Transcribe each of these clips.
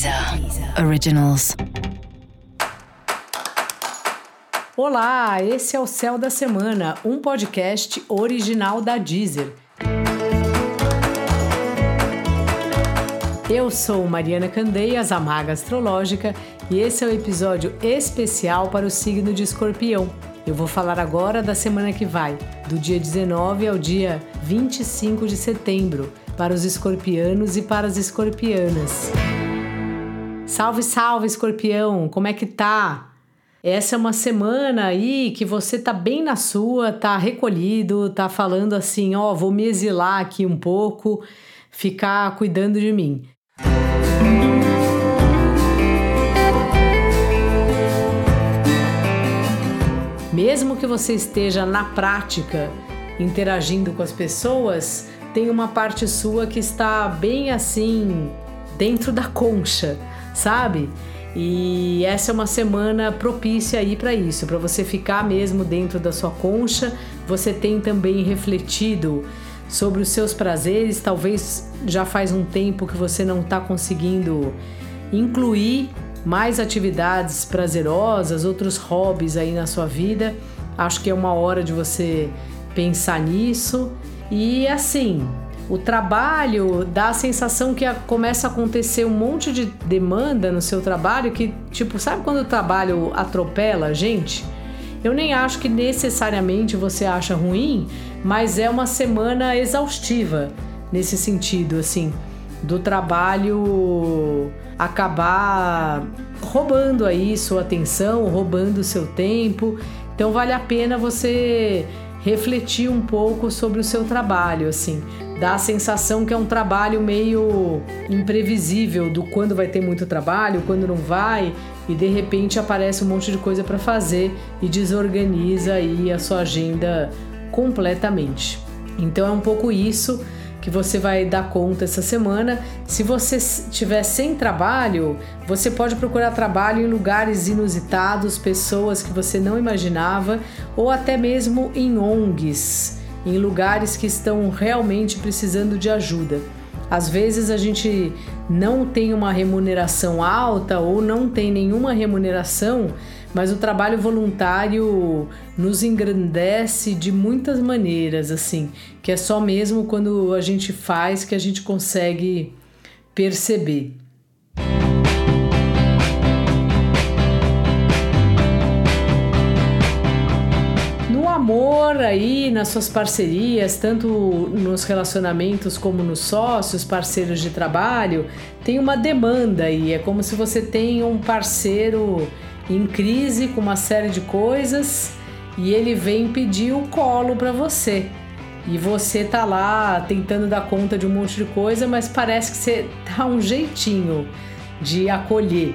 Deezer Originals. Olá, esse é o Céu da Semana, um podcast original da Deezer. Eu sou Mariana Candeias, a Maga Astrológica, e esse é o um episódio especial para o signo de Escorpião. Eu vou falar agora da semana que vai, do dia 19 ao dia 25 de setembro, para os escorpianos e para as escorpianas. Salve, salve, escorpião! Como é que tá? Essa é uma semana aí que você tá bem na sua, tá recolhido, tá falando assim, ó, vou me exilar aqui um pouco, ficar cuidando de mim. Mesmo que você esteja na prática interagindo com as pessoas, tem uma parte sua que está bem assim dentro da concha, sabe? E essa é uma semana propícia aí para isso, para você ficar mesmo dentro da sua concha. Você tem também refletido sobre os seus prazeres, talvez já faz um tempo que você não está conseguindo incluir mais atividades prazerosas, outros hobbies aí na sua vida. Acho que é uma hora de você pensar nisso. E assim, o trabalho dá a sensação que começa a acontecer um monte de demanda no seu trabalho que, tipo, sabe quando o trabalho atropela a gente? Eu nem acho que necessariamente você acha ruim, mas é uma semana exaustiva nesse sentido, assim, do trabalho acabar roubando aí sua atenção, roubando seu tempo. Então vale a pena você refletir um pouco sobre o seu trabalho, assim. Dá a sensação que é um trabalho meio imprevisível do quando vai ter muito trabalho, quando não vai, e de repente aparece um monte de coisa para fazer e desorganiza aí a sua agenda completamente. Então é um pouco isso que você vai dar conta essa semana. Se você estiver sem trabalho, você pode procurar trabalho em lugares inusitados, pessoas que você não imaginava, ou até mesmo em ONGs, em lugares que estão realmente precisando de ajuda. Às vezes a gente não tem uma remuneração alta ou não tem nenhuma remuneração, mas o trabalho voluntário nos engrandece de muitas maneiras, assim, que é só mesmo quando a gente faz que a gente consegue perceber. Aí, nas suas parcerias, tanto nos relacionamentos como nos sócios, parceiros de trabalho, tem uma demanda aí. É como se você tem um parceiro em crise com uma série de coisas e ele vem pedir o colo para você. E você tá lá tentando dar conta de um monte de coisa, mas parece que você dá um jeitinho de acolher.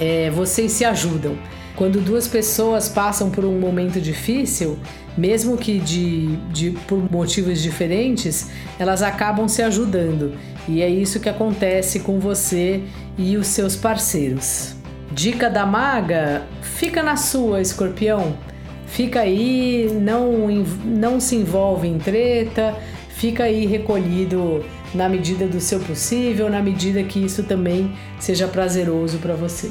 É, vocês se ajudam. Quando duas pessoas passam por um momento difícil, mesmo que de, de, por motivos diferentes, elas acabam se ajudando. E é isso que acontece com você e os seus parceiros. Dica da maga: fica na sua, escorpião. Fica aí, não, não se envolve em treta, fica aí recolhido na medida do seu possível, na medida que isso também seja prazeroso para você.